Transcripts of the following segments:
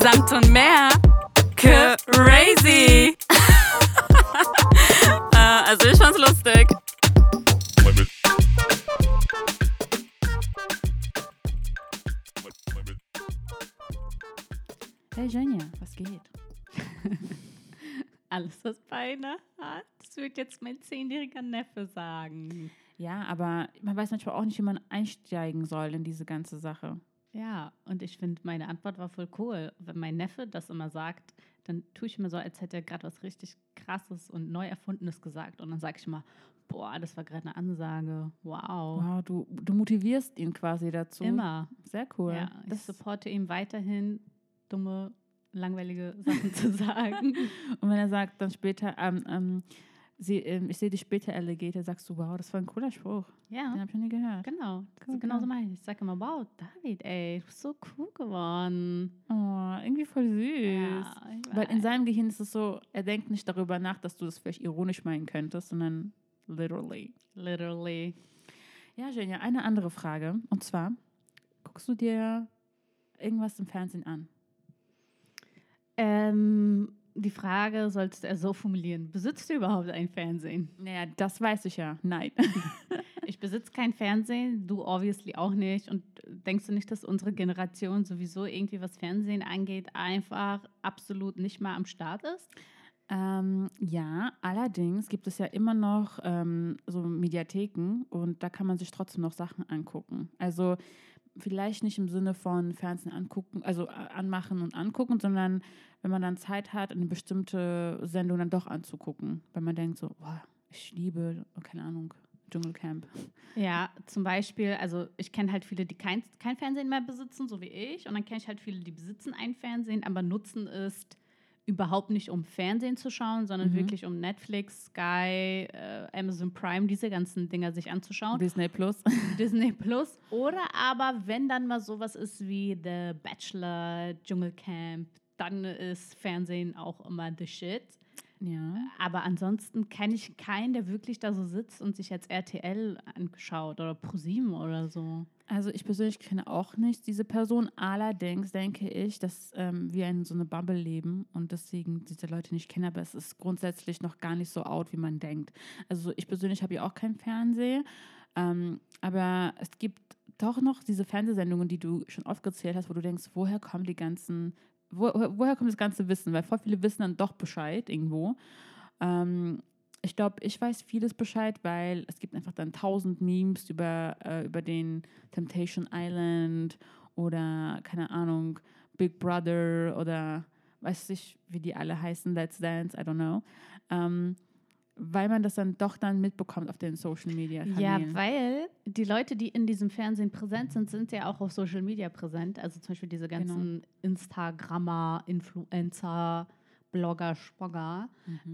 Samt und mehr. Crazy. äh, also ich fand's lustig. Hey Jenja, was geht? Alles, was Beine hat, das wird jetzt mein zehnjähriger Neffe sagen. Ja, aber man weiß manchmal auch nicht, wie man einsteigen soll in diese ganze Sache. Ja, und ich finde, meine Antwort war voll cool. Wenn mein Neffe das immer sagt, dann tue ich immer so, als hätte er gerade was richtig Krasses und neu Erfundenes gesagt. Und dann sage ich immer, boah, das war gerade eine Ansage. Wow. Wow, du, du motivierst ihn quasi dazu. Immer. Sehr cool. Ja, ich Das, supporte ihm weiterhin, dumme, langweilige Sachen zu sagen. und wenn er sagt dann später, ähm, ähm, sie, ähm, ich sehe dich später, Alligator, sagst du, wow, das war ein cooler Spruch. ja. Den habe ich noch nie gehört. Genau, Cool, genau so meine ich. Ich sage immer, wow, David, ey, du bist so cool geworden. Oh, irgendwie voll süß. ich Weil in seinem Gehirn ist es so, er denkt nicht darüber nach, dass du das vielleicht ironisch meinen könntest, sondern literally. Literally. Ja, Jenja, eine andere Frage. Und zwar, guckst du dir irgendwas im Fernsehen an? Ähm, die Frage solltest du so formulieren. Besitzt du überhaupt ein Fernsehen? Naja, das weiß ich ja. Nein. Ich besitze kein Fernsehen, du obviously auch nicht. Und denkst du nicht, dass unsere Generation sowieso irgendwie, was Fernsehen angeht, einfach absolut nicht mal am Start ist? ähm, ja, allerdings gibt es ja immer noch ähm, so Mediatheken und da kann man sich trotzdem noch Sachen angucken. Also vielleicht nicht im Sinne von Fernsehen angucken, also äh, anmachen und angucken, sondern wenn man dann Zeit hat, eine bestimmte Sendung dann doch anzugucken. Weil man denkt so, boah, ich liebe, keine Ahnung, Dschungelcamp. Ja, zum Beispiel, also ich kenne halt viele, die kein, kein Fernsehen mehr besitzen, so wie ich. Und dann kenne ich halt viele, die besitzen ein Fernsehen, aber nutzen es überhaupt nicht, um Fernsehen zu schauen, sondern Mhm. wirklich um Netflix, Sky, äh, Amazon Prime, diese ganzen Dinger sich anzuschauen. Disney Plus. Disney Plus. Oder aber, wenn dann mal sowas ist wie The Bachelor, Dschungelcamp, dann ist Fernsehen auch immer the shit. ja. Aber ansonsten kenne ich keinen, der wirklich da so sitzt und sich jetzt RTL angeschaut oder ProSieben oder so. Also ich persönlich kenne auch nicht diese Person. Allerdings denke ich, dass ähm, wir in so einer Bubble leben und deswegen diese Leute nicht kennen, aber es ist grundsätzlich noch gar nicht so out, wie man denkt. Also ich persönlich habe ja auch kein Fernsehen, ähm, aber es gibt doch noch diese Fernsehsendungen, die du schon aufgezählt hast, wo du denkst, woher kommen die ganzen, wo, woher kommt das ganze Wissen? Weil voll viele wissen dann doch Bescheid irgendwo. Ähm, ich glaube, ich weiß vieles Bescheid, weil es gibt einfach dann tausend Memes über, äh, über den Temptation Island oder, keine Ahnung, Big Brother oder weiß ich, wie die alle heißen, Let's Dance, I don't know. Ähm, weil man das dann doch dann mitbekommt auf den Social Media Ja, Kanälen. weil die Leute, die in diesem Fernsehen präsent sind, sind ja auch auf Social Media präsent. Also zum Beispiel diese ganzen Instagrammer, Influencer, Blogger, Spogger.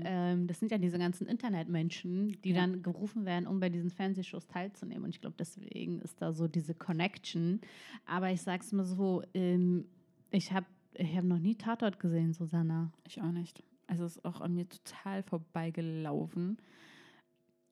Ähm, das sind ja diese ganzen Internetmenschen, die Ja. dann gerufen werden, um bei diesen Fernsehshows teilzunehmen. Und ich glaube, deswegen ist da so diese Connection. Aber ich sag's mal so, ähm, ich habe ich hab noch nie Tatort gesehen, Susanna. Ich auch nicht. Also es ist auch an mir total vorbeigelaufen.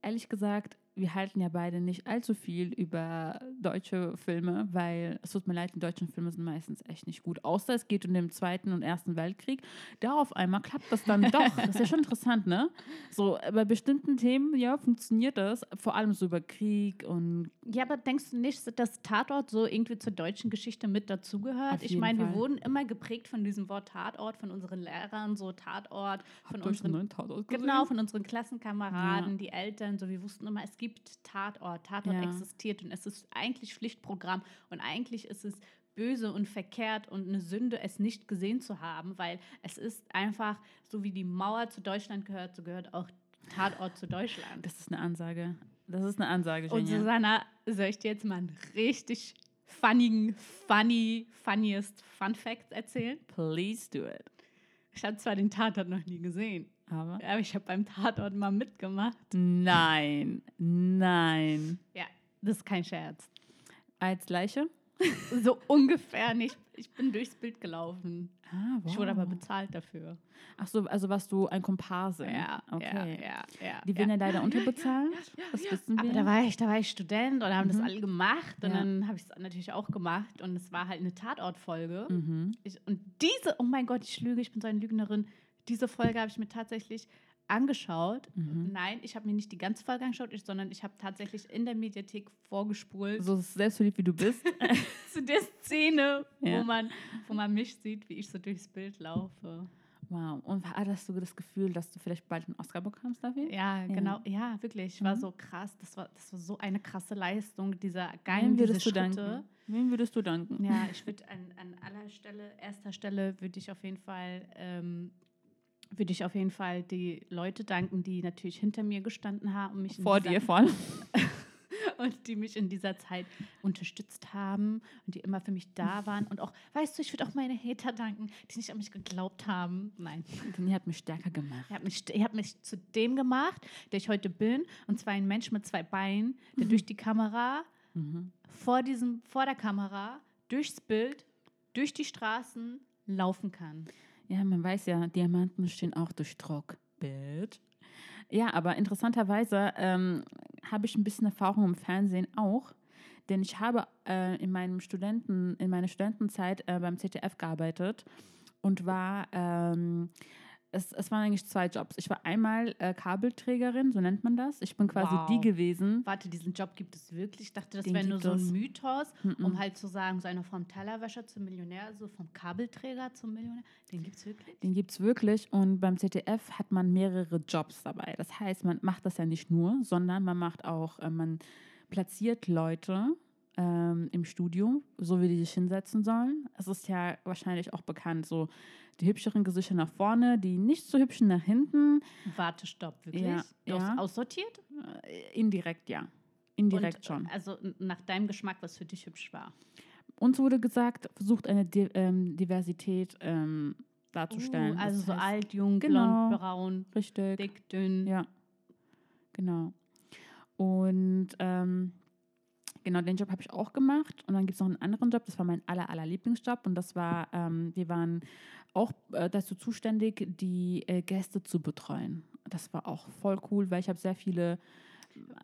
Ehrlich gesagt, wir halten ja beide nicht allzu viel über deutsche Filme, weil es tut mir leid, die deutschen Filme sind meistens echt nicht gut. Außer es geht um den Zweiten und Ersten Weltkrieg. Da auf einmal klappt das dann doch. Das ist ja schon interessant, ne? So, bei bestimmten Themen, ja, funktioniert das. Vor allem so über Krieg und Ja, aber denkst du nicht, dass Tatort so irgendwie zur deutschen Geschichte mit dazugehört? Ich meine, wir wurden immer geprägt von diesem Wort Tatort, von unseren Lehrern, so Tatort, von Habt einen unseren, Tatort gesehen? genau, von unseren Klassenkameraden, Ja. die Eltern, so wir wussten immer, es gibt Tatort, Tatort Ja. existiert und es ist eigentlich Pflichtprogramm und eigentlich ist es böse und verkehrt und eine Sünde, es nicht gesehen zu haben, weil es ist einfach, so wie die Mauer zu Deutschland gehört, so gehört auch Tatort zu Deutschland. Das ist eine Ansage. Das ist eine Ansage, Und Genia. Susanna, soll ich dir jetzt mal einen richtig funnigen, funny, funniest Fun Fact erzählen? Please do it. Ich habe zwar den Tatort noch nie gesehen, Aber aber ich habe beim Tatort mal mitgemacht. nein, nein. Ja, das ist kein Scherz. Als Leiche? so ungefähr nicht. Ich bin durchs Bild gelaufen. Ah, wow. Ich wurde aber bezahlt dafür. Ach so, also warst du ein Komparse? okay. Ja, ja, ja, Die werden ja, leider unterbezahlt. das wissen wir. Aber da war ich, da war ich Student und haben Mhm. das alle gemacht. Und Ja. dann habe ich es natürlich auch gemacht. Und es war halt eine Tatortfolge. Mhm. Ich, und diese, oh mein Gott, ich lüge, ich bin so eine Lügnerin. Diese Folge habe ich mir tatsächlich angeschaut. Mhm. Nein, ich habe mir nicht die ganze Folge angeschaut, ich, sondern ich habe tatsächlich in der Mediathek vorgespult So selbstverliebt wie du bist. zu der Szene, Ja. wo, man, wo man mich sieht, wie ich so durchs Bild laufe. wow. Und hattest du das Gefühl, dass du vielleicht bald einen Oscar bekommst dafür? Ja, Ja. genau. Ja, wirklich. Ich war Mhm. so krass. Das war, das war so eine krasse Leistung, dieser Wem geilen diese du Schritte. danken? Wem würdest du danken? Ja, ich würde an, an aller Stelle, erster Stelle, würde ich auf jeden Fall, ähm, würde ich auf jeden Fall die Leute danken, die natürlich hinter mir gestanden haben mich Vor dir voll. und die mich in dieser Zeit unterstützt haben und die immer für mich da waren und auch, weißt du, ich würde auch meine Hater danken, die nicht an mich geglaubt haben. Nein, Denn ihr habt mich stärker gemacht. ihr habt mich, ihr habt mich zu dem gemacht, der ich heute bin und zwar ein Mensch mit zwei Beinen, der durch die Kamera Mhm. vor, diesem, vor der Kamera, durchs Bild, durch die Straßen laufen kann. Ja, man weiß ja, Diamanten stehen auch durch Druck. Bitch. Ja, aber interessanterweise ähm, habe ich ein bisschen Erfahrung im Fernsehen auch, denn ich habe äh, in meinem Studenten, in meiner Studentenzeit äh, beim ZDF gearbeitet und war, ähm, es, es waren eigentlich zwei Jobs. Ich war einmal äh, Kabelträgerin, so nennt man das. Ich bin quasi Wow. die gewesen. Warte, diesen Job gibt es wirklich? Ich dachte, das wäre nur so ein. Mythos, Mhm. um halt zu sagen, so einer vom Tellerwäscher zum Millionär, so vom Kabelträger zum Millionär. Den gibt es wirklich? Den gibt es wirklich und beim ZDF hat man mehrere Jobs dabei. Das heißt, man macht das ja nicht nur, sondern man macht auch, äh, man platziert Leute ähm, im Studio, so wie die sich hinsetzen sollen. Es ist ja wahrscheinlich auch bekannt, so die hübscheren Gesichter nach vorne, die nicht so hübschen nach hinten. Warte, stopp, wirklich? Ja, du hast ja. aussortiert? Äh, indirekt ja. Indirekt Und, schon. Also nach deinem Geschmack, was für dich hübsch war. Uns wurde gesagt, versucht eine Di ähm, Diversität ähm, darzustellen. Uh, also Das so heißt- alt, jung, Genau. blond, braun, Richtig. dick, dünn. Ja, genau. Und ähm, genau den Job habe ich auch gemacht. Und dann gibt es noch einen anderen Job, das war mein aller, aller Lieblingsjob. Und das war, ähm, wir waren auch äh, dazu zuständig, die äh, Gäste zu betreuen. Das war auch voll cool, weil ich habe sehr viele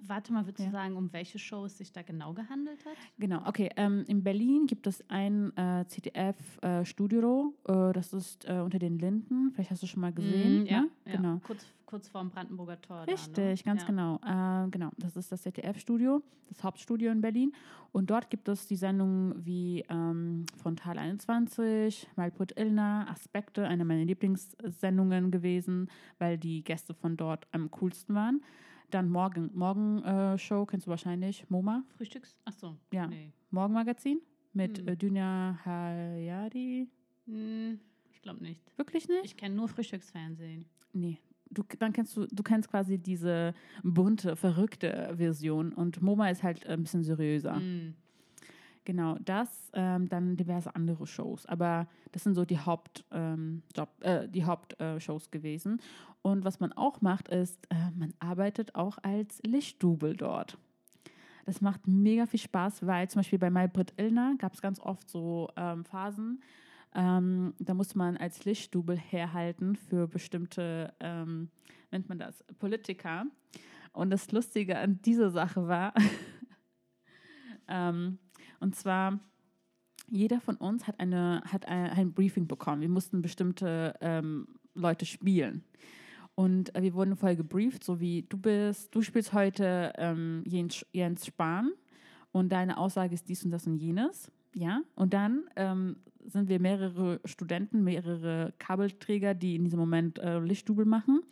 Warte mal, würdest Ja. du sagen, um welche Show es sich da genau gehandelt hat? Genau, okay. Ähm, in Berlin gibt es ein äh, CTF-Studio. Äh, das ist äh, unter den Linden. Vielleicht hast du schon mal gesehen. Mm, ja, ne? ja. Genau. Kurz, kurz vorm Brandenburger Tor. Richtig, da, ne? ganz ja. genau. Äh, genau, das ist das ZDF-Studio, das Hauptstudio in Berlin. Und dort gibt es die Sendungen wie ähm, Frontal 21, Malput Ilna, Aspekte, eine meiner Lieblingssendungen gewesen, weil die Gäste von dort am coolsten waren. Dann Morgen, Morgen äh, Show, kennst du wahrscheinlich, MoMA, Frühstücks? Achso. Ja. Nee. Morgenmagazin mit Hm. äh, Dünya Hayadi. Hm, ich glaube nicht. Wirklich nicht? Ich kenne nur Frühstücksfernsehen. Nee. Du, dann kennst du, du kennst quasi diese bunte, verrückte Version und MoMA ist halt ein bisschen seriöser. Hm. Genau, das, ähm, dann diverse andere Shows. Aber das sind so die Haupt, ähm, äh, Hauptshows äh, gewesen. Und was man auch macht, ist, äh, man arbeitet auch als Lichtdubel dort. Das macht mega viel Spaß, weil zum Beispiel bei Maybrit Illner gab es ganz oft so ähm, Phasen, ähm, da musste man als Lichtdubel herhalten für bestimmte, ähm, nennt man das, Politiker. Und das Lustige an dieser Sache war, ähm, und zwar, jeder von uns hat, eine, hat ein, Briefing bekommen. Wir mussten bestimmte ähm, Leute spielen. Und äh, wir wurden voll gebrieft, so wie du bist, du spielst heute ähm, Jens, Jens Spahn und deine Aussage ist dies und das und jenes. Ja, und dann ähm, sind wir mehrere Studenten, mehrere Kabelträger, die in diesem Moment äh, Lichtdubel machen.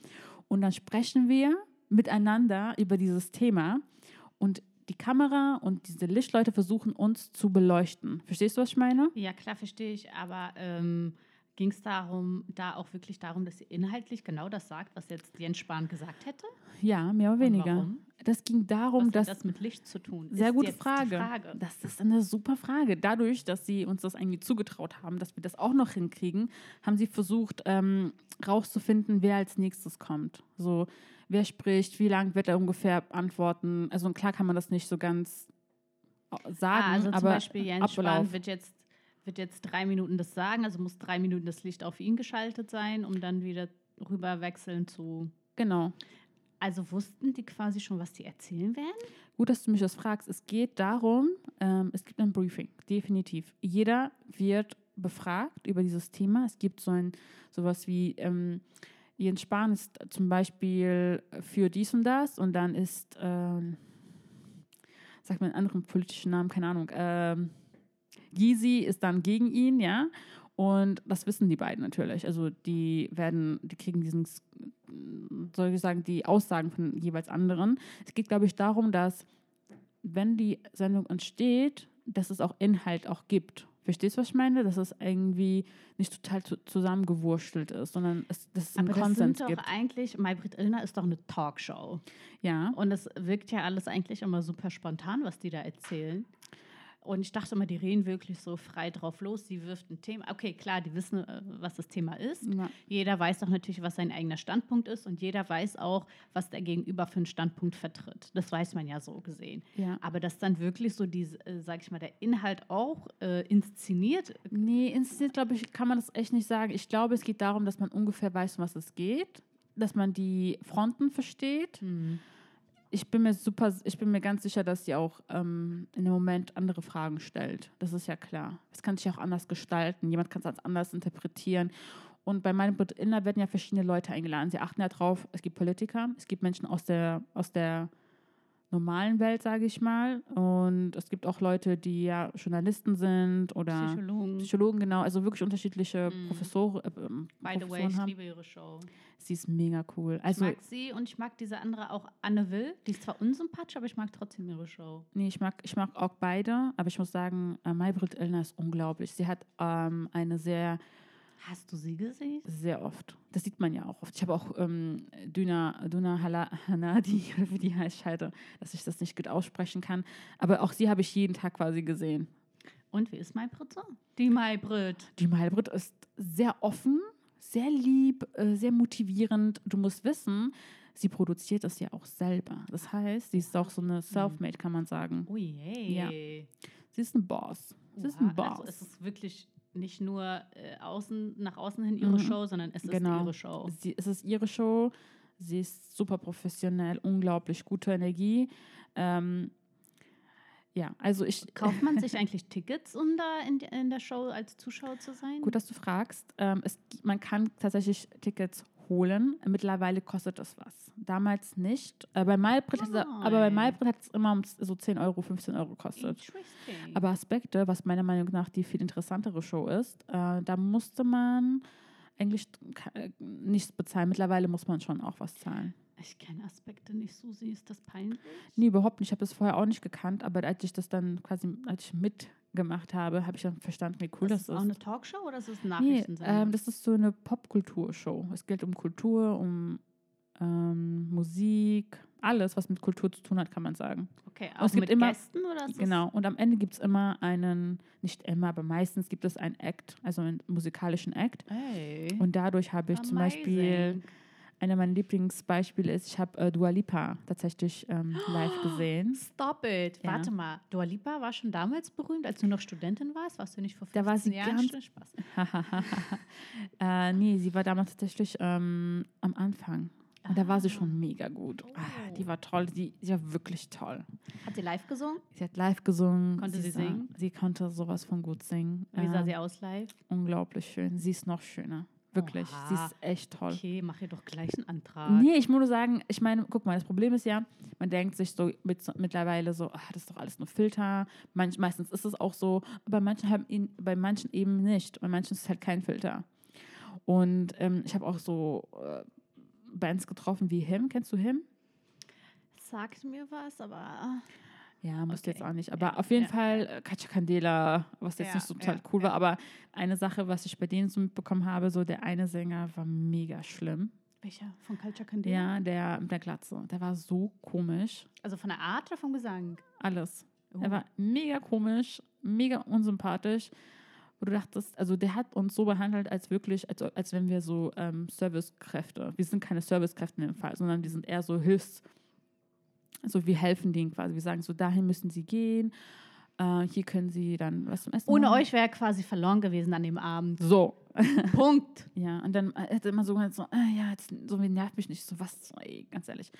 Und dann sprechen wir miteinander über dieses Thema. Und die Kamera und diese Lichtleute versuchen uns zu beleuchten. Verstehst du, was ich meine? Ja, klar, verstehe ich. Aber ähm, ging es darum, da auch wirklich darum, dass sie inhaltlich genau das sagt, was jetzt Jens Spahn gesagt hätte? Ja, mehr oder weniger. warum? Das ging darum, was dass. hat das mit Licht zu tun? Sehr gute Frage. Frage. Das ist eine super Frage. Dadurch, dass sie uns das irgendwie zugetraut haben, dass wir das auch noch hinkriegen, haben sie versucht, ähm, rauszufinden, wer als nächstes kommt. So, wer spricht, wie lange wird er ungefähr antworten. Also klar kann man das nicht so ganz sagen, Ah, also zum aber Beispiel Jens Spahn wird jetzt, wird jetzt drei Minuten das sagen, also muss drei Minuten das Licht auf ihn geschaltet sein, um dann wieder rüber wechseln zu. Genau. Also wussten die quasi schon, was die erzählen werden? Gut, dass du mich das fragst. Es geht darum, ähm, es gibt ein Briefing, definitiv. Jeder wird befragt über dieses Thema. Es gibt so ein sowas wie ähm, Jens Spahn ist zum Beispiel für dies und das und dann ist, ähm, sag mal einen anderen politischen Namen, keine Ahnung, ähm, Gysi ist dann gegen ihn, ja. Und das wissen die beiden natürlich. Also die werden, die kriegen diesen, soll ich sagen, die Aussagen von jeweils anderen. Es geht, glaube ich, darum, dass wenn die Sendung entsteht, dass es auch Inhalt auch gibt. Verstehst du, was ich meine? Dass es irgendwie nicht total zu, zusammengewurstelt ist, sondern es, dass es einen Aber das Konsens sind doch gibt. eigentlich, Maybrit Illner ist doch eine Talkshow. Ja. Und es wirkt ja alles eigentlich immer super spontan, was die da erzählen. Und ich dachte immer, die reden wirklich so frei drauf los. Sie wirft ein Thema. Okay, klar, die wissen, äh, was das Thema ist. Ja. Jeder weiß auch natürlich, was sein eigener Standpunkt ist. Und jeder weiß auch, was der Gegenüber für einen Standpunkt vertritt. Das weiß man ja so gesehen. Ja. Aber dass dann wirklich so diese, äh, sag ich mal, der Inhalt auch äh, inszeniert. Nee, inszeniert, glaube ich, kann man das echt nicht sagen. Ich glaube, es geht darum, dass man ungefähr weiß, um was es geht, dass man die Fronten versteht. Ich bin mir super, ich bin mir ganz sicher, dass sie auch ähm, in dem Moment andere Fragen stellt. Das ist ja klar. Es kann sich auch anders gestalten. Jemand kann es anders interpretieren. Und bei meinem Inner werden ja verschiedene Leute eingeladen. Sie achten ja drauf, es gibt Politiker, es gibt Menschen aus der, aus der normalen Welt, sage ich mal. Und es gibt auch Leute, die ja Journalisten sind oder Psychologen. Psychologen, genau. Also wirklich unterschiedliche Mhm. Professoren. Äh, ähm, By the way, Professoren ich haben. liebe ihre Show. Sie ist mega cool. Ich Also, mag sie und ich mag diese andere auch, Anne Will. Die ist zwar unsympathisch, aber ich mag trotzdem ihre Show. nee, ich mag, ich mag auch beide, aber ich muss sagen, äh, Maybrit Illner ist unglaublich. Sie hat ähm, eine sehr, Hast du sie gesehen? sehr oft, das sieht man ja auch oft. Ich habe auch ähm, Duna, Duna Hala- Hanadi, oder wie die heißt, scheide, dass ich das nicht gut aussprechen kann. Aber auch sie habe ich jeden Tag quasi gesehen. Und wie ist Maybrit so? Die Maybrit. Die Maybrit ist sehr offen, sehr lieb, äh, sehr motivierend. Du musst wissen, sie produziert das ja auch selber. Das heißt, sie ist auch so eine Selfmade, kann man sagen. Oh je. Ja. Sie ist ein Boss. Sie ist ein Oha, Boss. Also es ist wirklich nicht nur äh, außen, nach außen hin ihre Mhm. Show, sondern es Genau. ist ihre Show. Sie, es ist ihre Show. Sie ist super professionell, unglaublich gute Energie. Ähm, ja, also ich. Kauft man sich eigentlich Tickets, um da in, in der Show als Zuschauer zu sein? Gut, dass du fragst. Ähm, es, man kann tatsächlich Tickets holen. Mittlerweile kostet das was. Damals nicht. Äh, bei Maybrit hat es- aber bei Nein. Maybrit hat es immer um so 10 Euro, 15 Euro gekostet. Aber Aspekte, was meiner Meinung nach die viel interessantere Show ist, äh, da musste man eigentlich äh, nichts bezahlen. Mittlerweile muss man schon auch was zahlen. ich kenne Aspekte nicht so, sie ist das peinlich. Nee, überhaupt nicht. Ich habe das vorher auch nicht gekannt, aber als ich das dann quasi, als ich mitgemacht habe, habe ich dann verstanden, wie cool das, ist auch ist. eine Talkshow oder ist es ein Nee, ähm, das ist so eine Popkulturshow. Es geht um Kultur, um ähm, Musik, alles, was mit Kultur zu tun hat, kann man sagen. okay, es auch gibt mit immer- Gästen oder es- Genau. Und am Ende gibt es immer einen, nicht immer, aber meistens gibt es einen Act, also einen musikalischen Act. Ey. Und dadurch habe ich zum Beispiel, Amazing. Einer meiner Lieblingsbeispiele ist, ich habe äh, Dua Lipa tatsächlich ähm, live gesehen. Stop it. Ja. Warte mal. Dua Lipa war schon damals berühmt, als du noch Studentin warst? Warst du nicht vor 15 Da war sie Jahren? ganz- Spaß. äh, nee, sie war damals tatsächlich ähm, am Anfang. Und da war sie schon mega gut. Ah, Oh. die war toll, die, die war wirklich toll. Hat sie live gesungen? Sie hat live gesungen. Konnte sie sah- singen? Sie konnte sowas von gut singen. Wie sah Ähm, sie aus live? Unglaublich schön. Sie ist noch schöner. Wirklich. Sie Oha. ist echt toll. Okay, mach ihr doch gleich einen Antrag. Nee, ich muss nur sagen, ich meine, guck mal, das Problem ist ja, man denkt sich so mit, mittlerweile so, ach, das ist doch alles nur Filter. Manch, meistens ist es auch so, aber manchen haben ihn, bei manchen eben nicht. Bei manchen ist es halt kein Filter. Und ähm, ich habe auch so äh, Bands getroffen wie Him. Kennst du Him? Sagt mir was, aber. Ja, musst du jetzt Okay. auch nicht. Aber Ja, auf jeden ja, Fall äh, Katja Candela, was jetzt nicht so total cool war. Aber eine Sache, was ich bei denen so mitbekommen habe, so der eine Sänger war mega schlimm. Welcher? Von Culture Candela? Ja, der mit der Glatze. Der war so komisch. Also von der Art oder vom Gesang? Alles. Oh. Er war mega komisch, mega unsympathisch. Wo du dachtest, also der hat uns so behandelt, als wirklich, als, als wenn wir so ähm, Servicekräfte, wir sind keine Servicekräfte in dem Fall, sondern wir sind eher so Hilfs, also wir helfen denen quasi. Wir sagen so, dahin müssen sie gehen. Äh, hier können Sie dann was zum Essen Ohne holen. euch wäre er quasi verloren gewesen an dem Abend. So. Punkt. Ja, und dann äh, hat er immer so gesagt, so, äh, ja, jetzt, so nervt mich nicht, so was, ey, ganz ehrlich.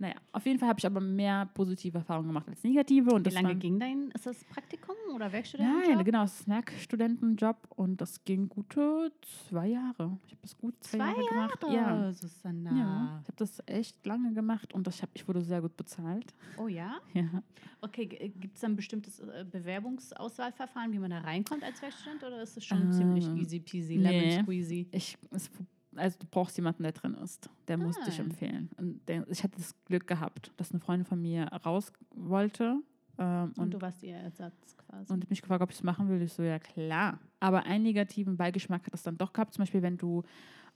Naja, auf jeden Fall habe ich aber mehr positive Erfahrungen gemacht als negative. Und Wie lange ging dein, ist das Praktikum oder Nein, Werkstudentenjob? genau, es ist ein Werkstudentenjob und das ging gute zwei Jahre. Ich habe das gut zwei, Zwei Jahre gemacht. Ja. Susanna. ja, ich habe das echt lange gemacht und das, ich, hab, ich wurde sehr gut bezahlt. Oh ja? Ja. Okay, gibt es dann ein bestimmtes äh, Bewerbungsauswahlverfahren, wie man da reinkommt als Werkstudent oder ist es schon ziemlich Ähm, easy peasy, nee. lemon squeezy? Ich, es, also du brauchst jemanden, der drin ist. Der muss dich Ah. empfehlen. Und der, ich hatte das Glück gehabt, dass eine Freundin von mir raus wollte. Ähm, Und, und, du warst ihr Ersatz quasi. und mich gefragt, ob ich es machen will. Ich so, ja klar. Aber einen negativen Beigeschmack hat es dann doch gehabt. Zum Beispiel, wenn du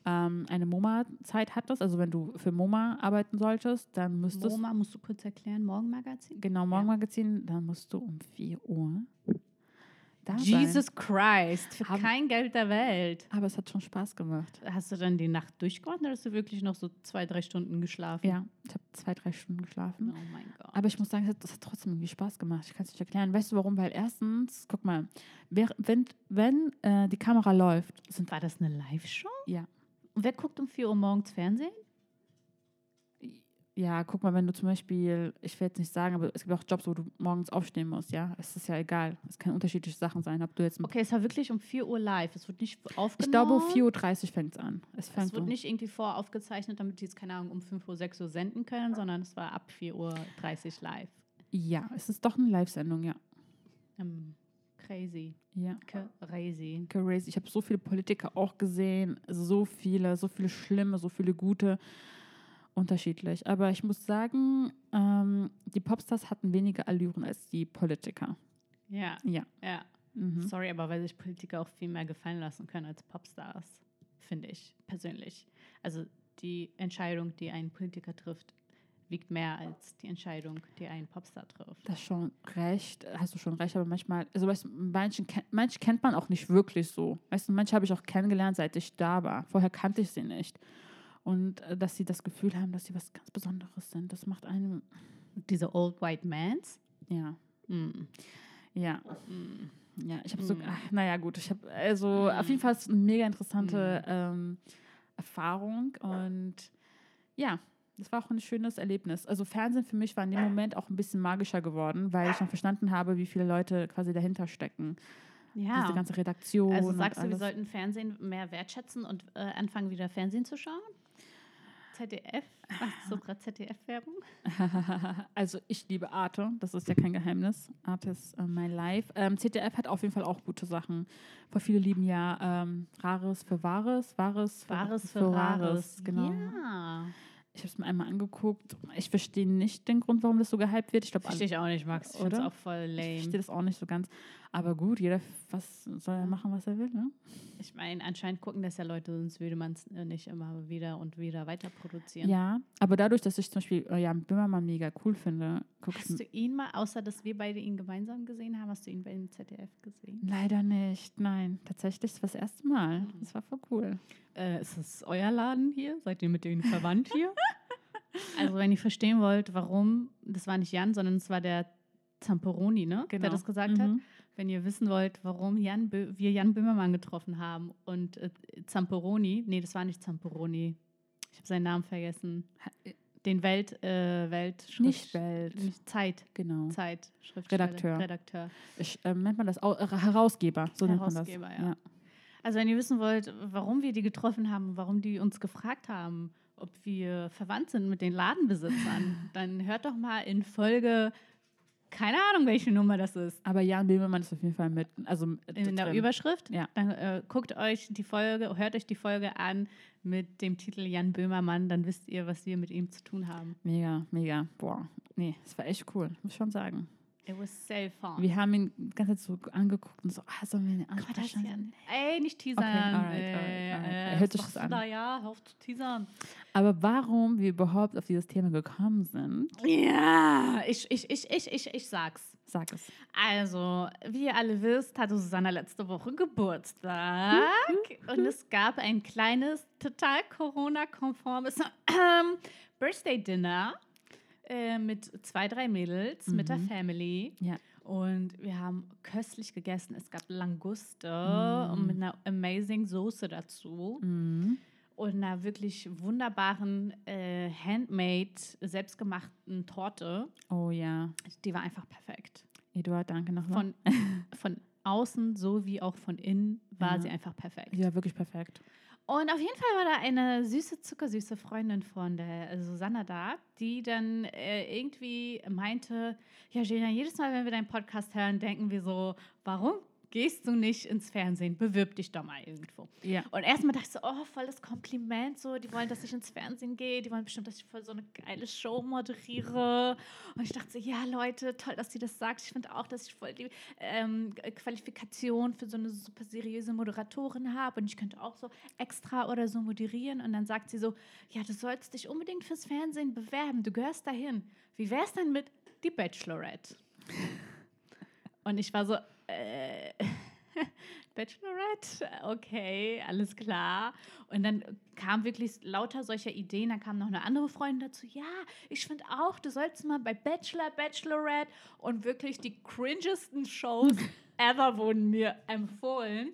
ähm, eine MoMA-Zeit hattest, also wenn du für MoMA arbeiten solltest, dann müsstest MoMA, musst du kurz erklären, Morgenmagazin? genau Morgenmagazin, dann musst du um 4 Uhr da sein. Jesus Christ, für Haben- kein Geld der Welt. Aber es hat schon Spaß gemacht. Hast du dann die Nacht durchgewartet oder hast du wirklich noch so zwei, drei Stunden geschlafen? Ja, ich habe zwei, drei Stunden geschlafen. Oh mein Gott. Aber ich muss sagen, es hat- hat trotzdem irgendwie Spaß gemacht. Ich kann es nicht erklären. Weißt du warum? Weil erstens, guck mal, wer, wenn, wenn äh, die Kamera läuft, sind War das eine Live-Show? ja. Und wer guckt um 4 Uhr morgens Fernsehen? Ja, guck mal, wenn du zum Beispiel, ich will jetzt nicht sagen, aber es gibt auch Jobs, wo du morgens aufstehen musst, ja. Es ist ja egal. Es können unterschiedliche Sachen sein, ob du jetzt. Okay, es war wirklich um 4 Uhr live. Es wird nicht aufgenommen. Ich glaube, um 4.30 Uhr fängt es an. Es wird um- nicht irgendwie voraufgezeichnet, damit die es, keine Ahnung, um 5 Uhr, 6 Uhr senden können, sondern es war ab 4 Uhr 30 live. Ja, es ist doch eine Live-Sendung, ja. Ähm, crazy. Ja. Crazy. Crazy. Ich habe so viele Politiker auch gesehen, so viele, so viele schlimme, so viele gute, unterschiedlich. Aber ich muss sagen, ähm, die Popstars hatten weniger Allüren als die Politiker. Ja, Ja. ja. Mhm. Sorry, aber weil sich Politiker auch viel mehr gefallen lassen können als Popstars, finde ich persönlich. Also die Entscheidung, die ein Politiker trifft, wiegt mehr als die Entscheidung, die ein Popstar trifft. Das schon recht, hast du schon recht, aber manchmal, also weißt du, manchen, manche kennt man auch nicht wirklich so. Weißt du, manche habe ich auch kennengelernt, seit ich da war. Vorher kannte ich sie nicht. Und äh, dass sie das Gefühl haben, dass sie was ganz Besonderes sind, das macht einem, Diese Old White Mans? ja, Mm. ja. Mm. Ja, ich habe so, Mm. ach, naja, gut, ich habe, also auf jeden Fall ist eine mega interessante ähm, Erfahrung und ja, das war auch ein schönes Erlebnis. Also Fernsehen für mich war in dem Moment auch ein bisschen magischer geworden, weil ich dann verstanden habe, wie viele Leute quasi dahinter stecken. Ja. Diese ganze Redaktion. Also sagst du, wir sollten Fernsehen mehr wertschätzen und äh, anfangen, wieder Fernsehen zu schauen? ZDF? So gerade ZDF-Werbung? also ich liebe Arte, das ist ja kein Geheimnis. Arte ist äh, mein Life. Ähm, ZDF hat auf jeden Fall auch gute Sachen. Weil viele lieben ja ähm, Rares für Wahres, Wahres für Wahres für Wahres. Genau. Ja. Ich habe es mir einmal angeguckt. Ich verstehe nicht den Grund, warum das so gehypt wird. Ich glaube, Verstehe ich auch nicht, Max. Ich finde es auch voll ich lame. verstehe das auch nicht so ganz. Aber gut, jeder was soll er machen, was er will. Ne? Ich meine, anscheinend gucken das ja Leute, sonst würde man es nicht immer wieder und wieder weiter produzieren. Ja, aber dadurch, dass ich zum Beispiel äh, Jan Böhmermann mega cool finde, gucke ich Hast du ihn mal, außer dass wir beide ihn gemeinsam gesehen haben, hast du ihn beim ZDF gesehen? leider nicht. Nein, tatsächlich das war das erste Mal. Das war voll cool. Äh, ist das euer Laden hier? Seid ihr mit denen verwandt hier? also, wenn ihr verstehen wollt, warum, das war nicht Jan, sondern es war der Zamperoni, ne? Der das gesagt hat. Mhm. Wenn ihr wissen wollt, warum Jan Bö wir Jan Böhmermann getroffen haben und äh, Zamperoni, nee, das war nicht Zamperoni, ich habe seinen Namen vergessen, den Welt, äh, Welt, Nicht Welt. nicht Zeit, Genau. Zeit, Schriftsteller, Redakteur. Redakteur. Ich, ähm, nennt man das äh, Herausgeber, so Herausgeber, nennt man ja. das. Also wenn ihr wissen wollt, warum wir die getroffen haben, warum die uns gefragt haben, ob wir verwandt sind mit den Ladenbesitzern, dann hört doch mal in Folge, keine Ahnung, welche Nummer das ist, Aber Jan Böhmermann ist auf jeden Fall mit. Also in der drin. Überschrift. Ja. Dann äh, guckt euch die Folge, hört euch die Folge an mit dem Titel Jan Böhmermann, dann wisst ihr, was wir mit ihm zu tun haben. Mega, mega. Boah, nee, es war echt cool, muss ich schon sagen. It was so fun. Wir haben ihn die ganze Zeit so angeguckt und so, ah, sollen wir ihn ansprechen? Kardashian. Ey, nicht teasern. Okay, alright, alright, alright. äh, Er hört sich das an. Da, ja, hör auf zu teasern. Aber warum wir überhaupt auf dieses Thema gekommen sind, Ja, ich, ich, ich, ich, ich, ich sag's. sag es. Also, wie ihr alle wisst, hatte Susanna letzte Woche Geburtstag. und es gab ein kleines, total Corona-konformes Birthday-Dinner äh, mit zwei, drei Mädels, mit der Family. Ja. Und wir haben köstlich gegessen. Es gab Languste und mit einer amazing Soße dazu. Mhm. Und einer wirklich wunderbaren, äh, handmade, selbstgemachten Torte. Oh ja. Die war einfach perfekt. Eduard, danke nochmal. Von, von außen sowie auch von innen war Ja. sie einfach perfekt. Ja, wirklich perfekt. Und auf jeden Fall war da eine süße, zuckersüße Freundin von der Susanna da, die dann äh, irgendwie meinte, ja Gina, jedes Mal, wenn wir deinen Podcast hören, denken wir so, warum gehst du nicht ins Fernsehen? Bewirb dich doch mal irgendwo. Ja. Und erstmal dachte ich so, oh, voll das Kompliment, so, die wollen, dass ich ins Fernsehen gehe, die wollen bestimmt, dass ich voll so eine geile Show moderiere. Und ich dachte so, ja Leute, toll, dass sie das sagt. Ich finde auch, dass ich voll die ähm, Qualifikation für so eine super seriöse Moderatorin habe und ich könnte auch so extra oder so moderieren. Und dann sagt sie so, ja, du sollst dich unbedingt fürs Fernsehen bewerben, du gehörst dahin. Wie wär's denn mit Die Bachelorette? Und ich war so, äh, Bachelorette, okay, alles klar. Und dann kam wirklich lauter solcher Ideen. Dann kam noch eine andere Freundin dazu. Ja, ich finde auch, du sollst mal bei Bachelor, Bachelorette und wirklich die cringesten Shows ever wurden mir empfohlen.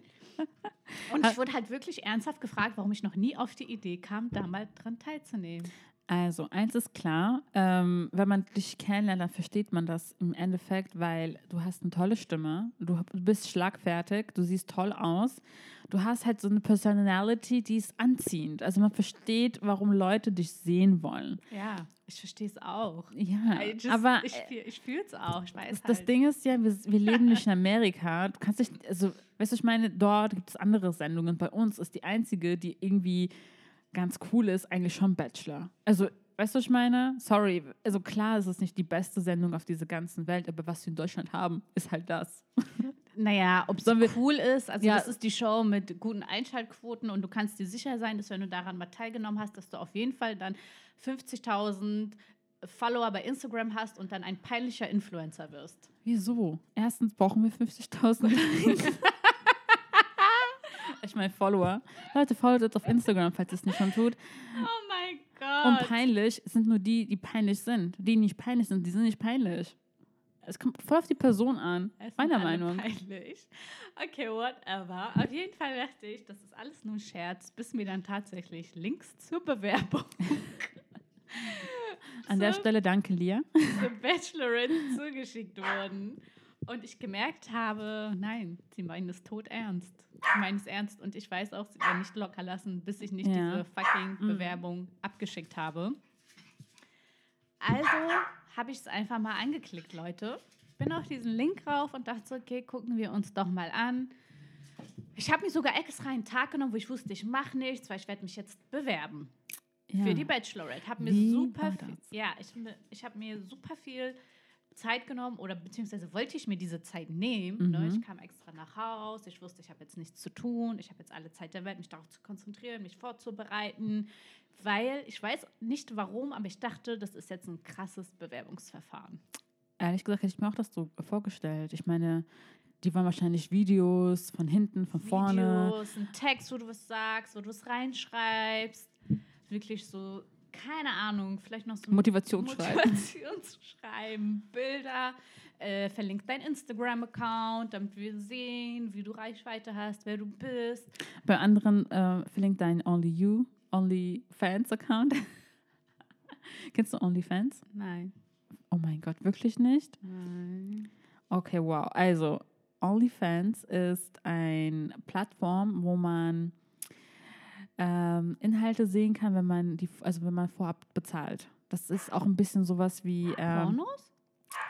Und ich wurde halt wirklich ernsthaft gefragt, warum ich noch nie auf die Idee kam, da mal dran teilzunehmen. Also, eins ist klar, ähm, wenn man dich kennenlernt, dann versteht man das im Endeffekt, weil du hast eine tolle Stimme, du bist schlagfertig, du siehst toll aus, du hast halt so eine Personality, die ist anziehend. Also man versteht, warum Leute dich sehen wollen. Ja, ich verstehe es auch. Ja, just- aber ich, ich fühle es auch. Ich weiß das, das halt. Ding ist ja, wir, wir leben nicht in Amerika. Du kannst dich, also, weißt du, ich meine, dort gibt es andere Sendungen. Bei uns ist die einzige, die irgendwie ganz cool ist, eigentlich schon Bachelor. Also, weißt du, was ich meine? Sorry, also klar ist es nicht die beste Sendung auf dieser ganzen Welt, aber was wir in Deutschland haben, ist halt das. Naja, ob es cool ist, also Ja. das ist die Show mit guten Einschaltquoten und du kannst dir sicher sein, dass wenn du daran mal teilgenommen hast, dass du auf jeden Fall dann 50.000 Follower bei Instagram hast und dann ein peinlicher Influencer wirst. Wieso? Erstens brauchen wir 50.000 Ich meine Follower. Leute, folgt uns auf Instagram, falls ihr es nicht schon tut. Oh mein Und Gott. peinlich sind nur die, die peinlich sind. Die, die nicht peinlich sind, die sind nicht peinlich. Es kommt voll auf die Person an, Es meiner Meinung. Peinlich. Okay, whatever. Auf jeden Fall dachte ich, das ist alles nur ein Scherz, bis mir dann tatsächlich Links zur Bewerbung An der zur- Stelle danke, Lia. zur Bachelorette zugeschickt wurden. Und ich gemerkt habe, nein, sie meinen es tot ernst. Sie meinen es ernst. Und ich weiß auch, sie werden nicht locker lassen, bis ich nicht Ja. diese fucking Mhm. Bewerbung abgeschickt habe. Also habe ich es einfach mal angeklickt, Leute. Bin auf diesen Link rauf und dachte so, okay, gucken wir uns doch mal an. Ich habe mir sogar extra einen Tag genommen, wo ich wusste, ich mache nichts, weil ich werde mich jetzt bewerben Ja. für die Bachelorette. Habe mir Wie super viel, ja, ich, ich habe mir super viel Zeit genommen oder beziehungsweise wollte ich mir diese Zeit nehmen. Ne? Mhm. Ich kam extra nach Haus, ich wusste, ich habe jetzt nichts zu tun, ich habe jetzt alle Zeit der Welt, mich darauf zu konzentrieren, mich vorzubereiten, weil ich weiß nicht warum, aber ich dachte, das ist jetzt ein krasses Bewerbungsverfahren. Ehrlich gesagt hätte ich mir auch das so vorgestellt. Ich meine, die wollen wahrscheinlich Videos von hinten, von vorne. Videos, ein Text, wo du was sagst, wo du es reinschreibst. Wirklich so, keine Ahnung, vielleicht noch so ein Motivationsschreiben. Motivationsschreiben, Bilder. Äh, verlinkt dein Instagram-Account, damit wir sehen, wie du Reichweite hast, wer du bist. Bei anderen äh, verlinkt dein Only You, Only Fans Account. Kennst du OnlyFans? Nein. Oh mein Gott, wirklich nicht? Nein. Okay, wow. Also, OnlyFans ist eine Plattform, wo man ähm, Inhalte sehen kann, wenn man die, also wenn man vorab bezahlt. Das ist auch ein bisschen sowas wie ähm, Pornos?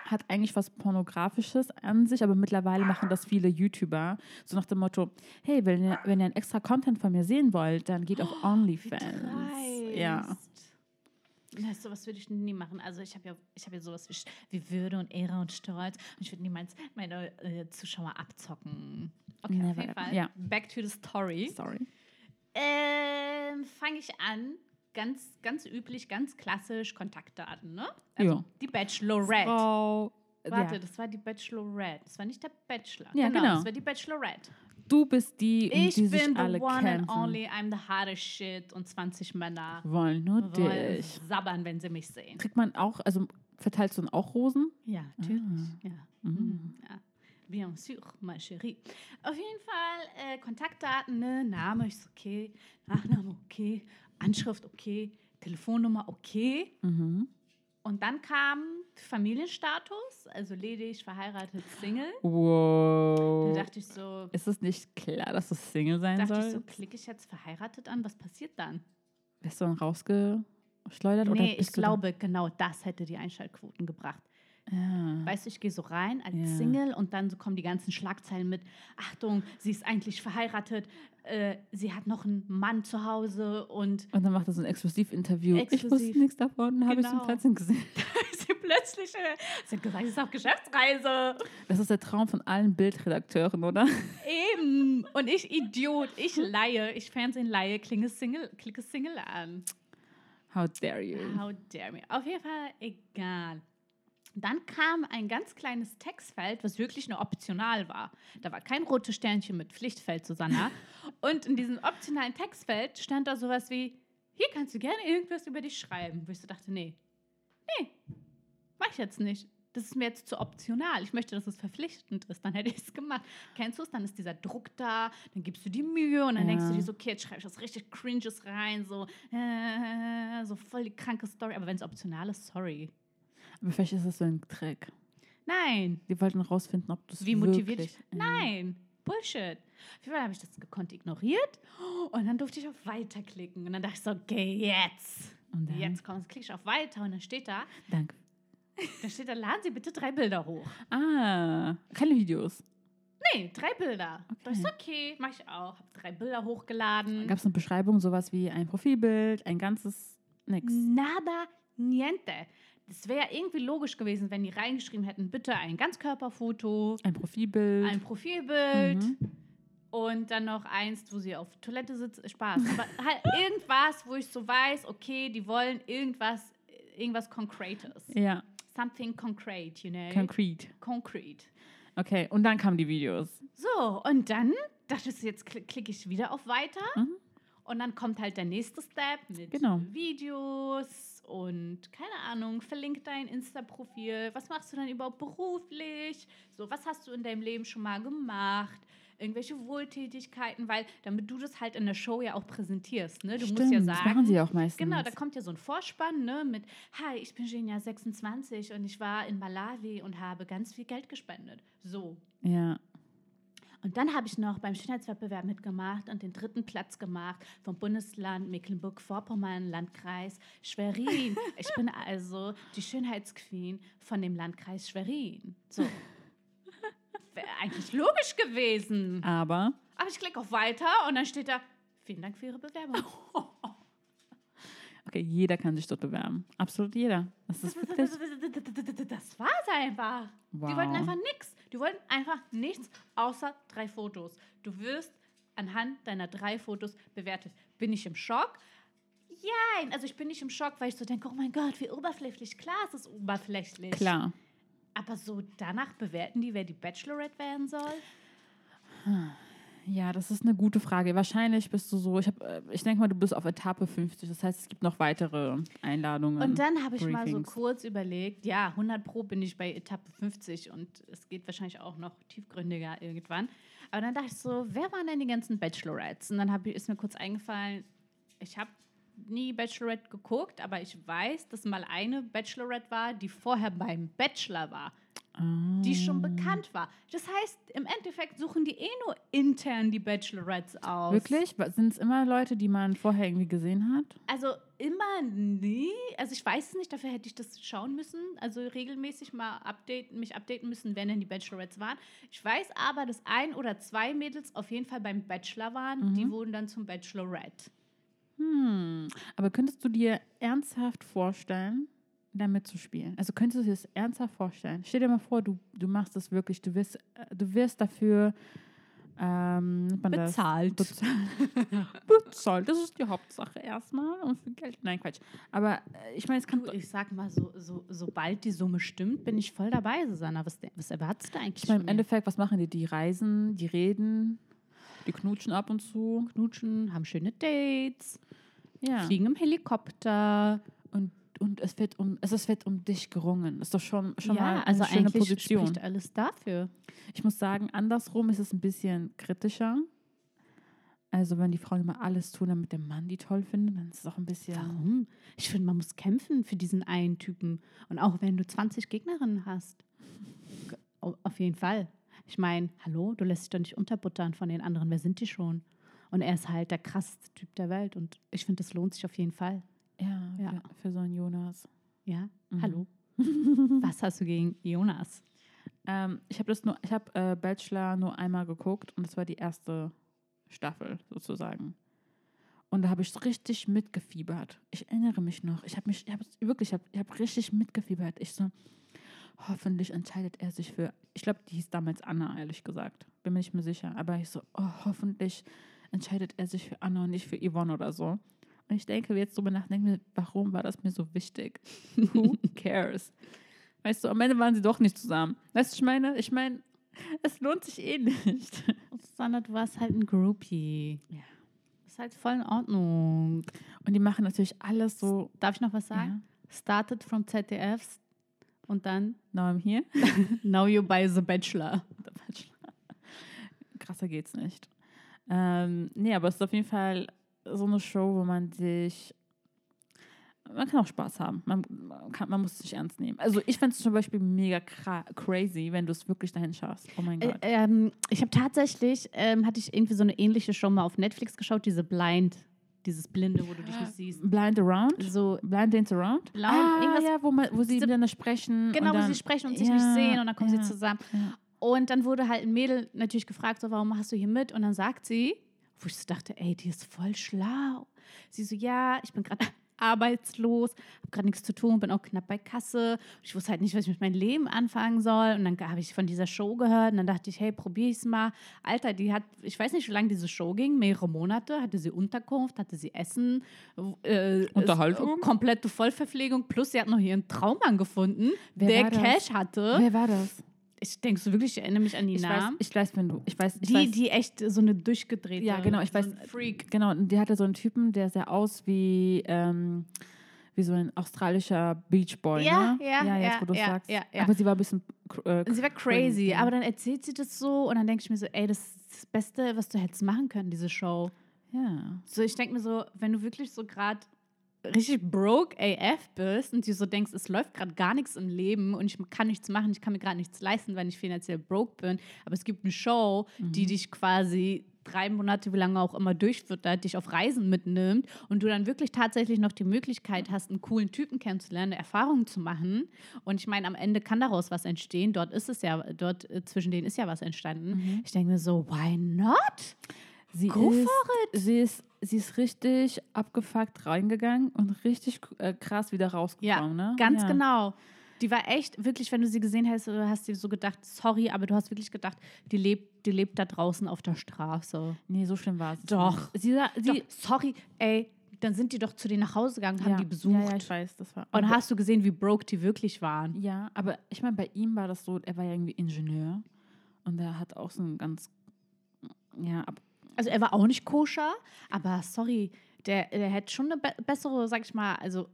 hat eigentlich was Pornografisches an sich, aber mittlerweile machen das viele YouTuber. So nach dem Motto, hey, wenn ihr, wenn ihr einen extra Content von mir sehen wollt, dann geht auf OnlyFans. Ja. Weißt du, was würde ich nie machen? Also ich habe ja, ich habe ja sowas wie, wie Würde und Ehre und Stolz und ich würde niemals meine äh, Zuschauer abzocken. Okay, auf Never jeden ever. Fall. Ja. Back to the story. Sorry. Ähm, fange ich an. Ganz, ganz üblich, ganz klassisch Kontaktdaten, ne? Also Ja. die Bachelorette. Frau, Warte, ja. das war die Bachelorette. Das war nicht der Bachelor. Ja, genau. Das war die Bachelorette. Du bist die, um Ich die bin sich the alle one kämpfen and only, I'm the hottest shit und 20 Männer wollen. Nur wollen dich. sabbern, wenn sie mich sehen. Kriegt man auch, also verteilst du dann auch Rosen? Ja, natürlich. Ah. Ja. Mhm. Mhm. ja. Bien sûr, ma chérie. Auf jeden Fall äh, Kontaktdaten, ne? Name ist okay, Nachname okay, Anschrift okay, Telefonnummer okay. Mhm. Und dann kam Familienstatus, also ledig, verheiratet, Single. Wow. Da dachte ich so, Ist es nicht klar, dass du Single sein dachte ich sollst? so, klicke ich jetzt verheiratet an, was passiert dann? Bist du dann rausgeschleudert? oder Nee, ich bist du glaube, genau das hätte die Einschaltquoten gebracht. Ja. Weißt du, ich gehe so rein als Ja. Single und dann so kommen die ganzen Schlagzeilen mit, Achtung, sie ist eigentlich verheiratet, äh, sie hat noch einen Mann zu Hause und Und dann macht er so ein Exklusivinterview. Ich Exklusiv. wusste nichts davon, habe ich Genau. im Fernsehen gesehen. sie plötzlich, äh, sie hat gesagt, sie ist auf Geschäftsreise. Das ist der Traum von allen Bildredakteuren, oder? Eben. Und ich Idiot, ich Laie, ich Fernsehen Laie, klinge Single, klicke Single an. How dare you? How dare me. Auf jeden Fall egal. Dann kam ein ganz kleines Textfeld, was wirklich nur optional war. Da war kein rotes Sternchen mit Pflichtfeld, Susanna. Und in diesem optionalen Textfeld stand da sowas wie, hier kannst du gerne irgendwas über dich schreiben. Wo ich so dachte, nee, nee, mach ich jetzt nicht. Das ist mir jetzt zu optional. Ich möchte, dass es verpflichtend ist. Dann hätte ich es gemacht. Kennst du es? Dann ist dieser Druck da, dann gibst du die Mühe und dann Ja. denkst du dir so, okay, jetzt schreibe ich was richtig Cringes rein, so, äh, so voll die kranke Story. Aber wenn es optional ist, sorry. Aber vielleicht ist das so ein Trick. Nein. Die wollten rausfinden, ob du es Wie motiviert wirklich, ich? Nein. Bullshit. Auf jeden Fall habe ich das gekonnt ignoriert und dann durfte ich auf Weiter klicken. Und dann dachte ich so, okay, jetzt. Und dann? Jetzt kommt, klicke ich auf Weiter und dann steht da, Danke. da steht da, laden Sie bitte drei Bilder hoch. Ah, keine Videos. Nee, drei Bilder. Da dachte ich so, okay, mach ich auch. Hab drei Bilder hochgeladen. Gab es eine Beschreibung, sowas wie ein Profilbild, ein ganzes, nix. Nada, niente. Das wäre irgendwie logisch gewesen, wenn die reingeschrieben hätten, bitte ein Ganzkörperfoto, Ein Profilbild. ein Profilbild Mhm. und dann noch eins, wo sie auf Toilette sitzt. Spaß. Aber halt irgendwas, wo ich so weiß, okay, die wollen irgendwas, irgendwas Concretes. Ja, Something concrete, you know? concrete. concrete. Okay, und dann kamen die Videos. So, und dann dachte ich, jetzt kl klicke ich wieder auf Weiter. Mhm. Und dann kommt halt der nächste Step mit Genau. Videos und keine Ahnung, verlink dein Insta-Profil. Was machst du dann überhaupt beruflich? So, was hast du in deinem Leben schon mal gemacht? Irgendwelche Wohltätigkeiten, weil damit du das halt in der Show ja auch präsentierst. Ne? Du Stimmt, musst ja das sagen. machen sie auch meistens. Genau, da kommt ja so ein Vorspann ne, mit, hi, ich bin Genia 26 und ich war in Malawi und habe ganz viel Geld gespendet. So, Ja. Und dann habe ich noch beim Schönheitswettbewerb mitgemacht und den dritten Platz gemacht vom Bundesland Mecklenburg-Vorpommern, Landkreis Schwerin. Ich bin also die Schönheitsqueen von dem Landkreis Schwerin. So. Wäre eigentlich logisch gewesen. Aber Aber ich klicke auf Weiter und dann steht da, vielen Dank für Ihre Bewerbung. Okay, jeder kann sich dort bewerben. Absolut jeder. Das ist wirklich. Das war's einfach. Die Wow. wollten einfach nichts. Die wollten einfach nichts außer drei Fotos. Du wirst anhand deiner drei Fotos bewertet. Bin ich im Schock? Ja, also ich bin nicht im Schock, weil ich so denke, oh mein Gott, wie oberflächlich. Klar, es ist oberflächlich. Klar. Aber so danach bewerten die, wer die Bachelorette werden soll? Ja, das ist eine gute Frage. Wahrscheinlich bist du so, ich, hab, äh, ich denke mal, du bist auf Etappe 50. Das heißt, es gibt noch weitere Einladungen. Und dann habe ich mal so Briefings. kurz überlegt, ja, 100 Pro bin ich bei Etappe 50 und es geht wahrscheinlich auch noch tiefgründiger irgendwann. Aber dann dachte ich so, wer waren denn die ganzen Bachelorettes? Und dann ich- ist mir kurz eingefallen, ich habe nie Bachelorette geguckt, aber ich weiß, dass mal eine Bachelorette war, die vorher beim Bachelor war, die schon bekannt war. Das heißt, im Endeffekt suchen die eh nur intern die Bachelorettes aus. Wirklich? Sind es immer Leute, die man vorher irgendwie gesehen hat? Also immer nie. Also ich weiß es nicht, dafür hätte ich das schauen müssen. Also regelmäßig mal updaten, mich updaten müssen, wenn denn die Bachelorettes waren. Ich weiß aber, dass ein oder zwei Mädels auf jeden Fall beim Bachelor waren. Die wurden dann zum Bachelorette. Hm. Aber könntest du dir ernsthaft vorstellen, da mitzuspielen? Also könntest du dir das ernsthaft vorstellen? Stell dir mal vor, du, du machst das wirklich, du wirst, äh, du wirst dafür ähm, man das? Bezahlt. Bezahlt. Bezahlt. Das ist die Hauptsache erstmal und für Geld. Nein, Quatsch. Aber äh, ich meine, es kann. Du, ich sag mal, so, so, sobald die Summe stimmt, bin ich voll dabei, Susanna. Was, was erwartest du eigentlich? Ich meine, im? Endeffekt, was machen die? Die reisen, die reden, die knutschen ab und zu. knutschen, haben schöne Dates, Ja. fliegen im Helikopter. Und, und es wird um, es wird um dich gerungen. Das ist doch schon, schon ja, mal eine also schöne eigentlich Position. spricht alles dafür. Ich muss sagen, andersrum ist es ein bisschen kritischer. Also wenn die Frauen immer alles tun, damit der Mann die toll findet, dann ist es auch ein bisschen. Warum? Ich finde, man muss kämpfen für diesen einen Typen. Und auch wenn du 20 Gegnerinnen hast. Auf jeden Fall. Ich meine, hallo, du lässt dich doch nicht unterbuttern von den anderen. Wer sind die schon? Und er ist halt der krasseste Typ der Welt. Und ich finde, das lohnt sich auf jeden Fall. Ja, Ja. Für, für so einen Jonas. Ja, Mhm. hallo. Was hast du gegen Jonas? Ähm, ich habe das nur, ich habe äh, Bachelor nur einmal geguckt und das war die erste Staffel sozusagen. Und da habe ich richtig mitgefiebert. Ich erinnere mich noch. Ich habe mich, ich habe wirklich, ich habe ich hab richtig mitgefiebert. Ich so, hoffentlich entscheidet er sich für, ich glaube, die hieß damals Anna, ehrlich gesagt. Bin mir nicht mehr sicher. Aber ich so, oh, hoffentlich entscheidet er sich für Anna und nicht für Yvonne oder so. Und ich denke jetzt drüber nach, denke mir, warum war das mir so wichtig? Who cares? Weißt du, am Ende waren sie doch nicht zusammen. Weißt du, ich meine, ich meine, es lohnt sich eh nicht. Susanne, du warst halt ein Groupie. Ja. Das ist halt voll in Ordnung. Und die machen natürlich alles so. Darf ich noch was sagen? Started from ZDFs und dann Now I'm here. Now you by The Bachelor. Der Bachelor. Krasser geht's nicht. Ähm, nee, aber es ist auf jeden Fall so eine Show, wo man sich. Man kann auch Spaß haben. Man, kann, man muss es nicht ernst nehmen. Also, ich fände es zum Beispiel mega cra crazy, wenn du es wirklich dahin schaffst. Oh mein Äh, Gott. ähm, ich habe tatsächlich, ähm, hatte ich irgendwie so eine ähnliche Show mal auf Netflix geschaut, diese Blind, dieses Blinde, wo du dich nicht siehst. Blind Around? So, Blind Dance Around? Blind- ah, irgendwas- ja, wo, man, wo sie miteinander sprechen. genau, und wo dann, sie sprechen und sich Ja, nicht sehen und dann kommen ja. sie zusammen. Ja. Und dann wurde halt ein Mädel natürlich gefragt, so, warum machst du hier mit? Und dann sagt sie, wo ich so dachte, ey, die ist voll schlau. Sie so, ja, ich bin gerade arbeitslos, habe gerade nichts zu tun, bin auch knapp bei Kasse. Ich wusste halt nicht, was ich mit meinem Leben anfangen soll. Und dann habe ich von dieser Show gehört und dann dachte ich, hey, probier ich's mal. Alter, die hat, ich weiß nicht, wie lange diese Show ging, mehrere Monate, hatte sie Unterkunft, hatte sie Essen, äh, Unterhaltung? ist- komplette Vollverpflegung, plus sie hat noch ihren Traummann gefunden, Wer der? Cash hatte. Wer war das? Ich denke so wirklich, ich erinnere mich an die Ich weiß, Namen. ich weiß, wenn du. Ich weiß, ich die, weiß, die echt so eine durchgedrehte. Ja, genau, ich so weiß. Freak. Genau, und die hatte so einen Typen, der sah aus wie, ähm, wie so ein australischer Beachboy. Ja, ne? ja, ja, jetzt, ja, wo du ja, sagst. ja, ja. Aber sie war ein bisschen. Äh, Sie war crazy, ja. aber dann erzählt sie das so und dann denke ich mir so, ey, das ist das Beste, was du hättest machen können, diese Show. Ja. So, ich denke mir so, wenn du wirklich so gerade richtig broke AF bist und du so denkst, es läuft gerade gar nichts im Leben und ich kann nichts machen, ich kann mir gerade nichts leisten, weil ich finanziell broke bin, aber es gibt eine Show, die dich quasi drei Monate, wie lange auch immer durchfüttert, dich auf Reisen mitnimmt und du dann wirklich tatsächlich noch die Möglichkeit hast, einen coolen Typen kennenzulernen, Erfahrungen zu machen. Und ich meine, am Ende kann daraus was entstehen. Dort ist es ja, dort äh, zwischen denen ist ja was entstanden. Ich denke mir so, why not? Sie Go ist, for Sie ist, sie ist richtig abgefuckt reingegangen und richtig äh, krass wieder rausgekommen. ne? Ganz ja. genau. Die war echt, wirklich, wenn du sie gesehen hast, du hast dir so gedacht, sorry, aber du hast wirklich gedacht, die lebt, die lebt da draußen auf der Straße. Nee, so schlimm war es. Doch. Sie, sie, Doch, sorry, ey, dann sind die doch zu denen nach Hause gegangen, haben ja, die besucht. Ja, ja, ich weiß, das war. und hast du gesehen, wie broke die wirklich waren? Ja, aber ich meine, bei ihm war das so, er war ja irgendwie Ingenieur und er hat auch so ein ganz, ja, ab, Also er war auch nicht koscher, aber sorry, der, der hätte schon eine be bessere, sag ich mal, also,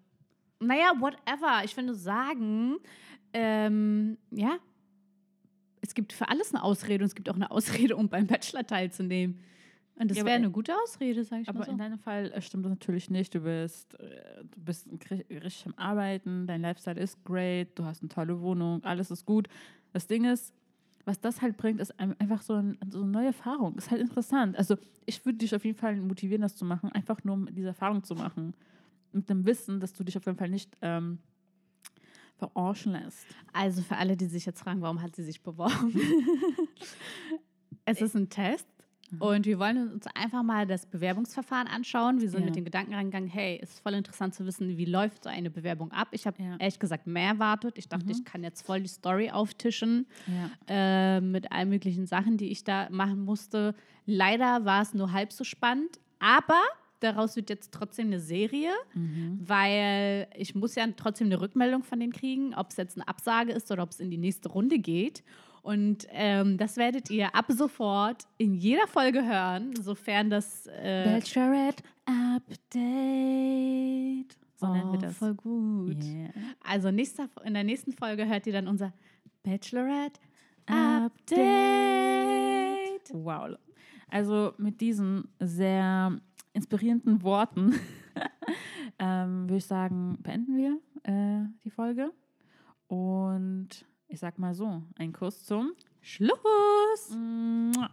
naja, whatever. Ich finde sagen, ähm, ja, es gibt für alles eine Ausrede und es gibt auch eine Ausrede, um beim Bachelor teilzunehmen. Und das Ja, aber- wäre eine gute Ausrede, sag ich aber mal so. in deinem Fall äh, stimmt das natürlich nicht. Du bist, äh, du bist richtig am Arbeiten, dein Lifestyle ist great, du hast eine tolle Wohnung, alles ist gut. Das Ding ist, was das halt bringt, ist ein- einfach so, ein, so eine neue Erfahrung. Ist halt interessant. Also ich würde dich auf jeden Fall motivieren, das zu machen, einfach nur um diese Erfahrung zu machen. Mit dem Wissen, dass du dich auf jeden Fall nicht ähm, verarschen lässt. Also für alle, die sich jetzt fragen, warum hat sie sich beworben? es ist ein Test. Und wir wollen uns einfach mal das Bewerbungsverfahren anschauen. Wir sind Ja. mit dem Gedanken reingegangen, hey, es ist voll interessant zu wissen, wie läuft so eine Bewerbung ab. Ich habe Ja. ehrlich gesagt mehr erwartet. Ich dachte, ich kann jetzt voll die Story auftischen Ja. äh, mit allen möglichen Sachen, die ich da machen musste. Leider war es nur halb so spannend, aber daraus wird jetzt trotzdem eine Serie, weil ich muss ja trotzdem eine Rückmeldung von denen kriegen, ob es jetzt eine Absage ist oder ob es in die nächste Runde geht. Und ähm, das werdet ihr ab sofort in jeder Folge hören, sofern das äh, Bachelorette Update. So nennen wir Oh, das. Voll gut. Yeah. Also nächster, in der nächsten Folge hört ihr dann unser Bachelorette Update. Update. Wow. Also mit diesen sehr inspirierenden Worten ähm, würde ich sagen, beenden wir äh, die Folge. Und ich sag mal so, ein Kuss zum Schluss. Mua.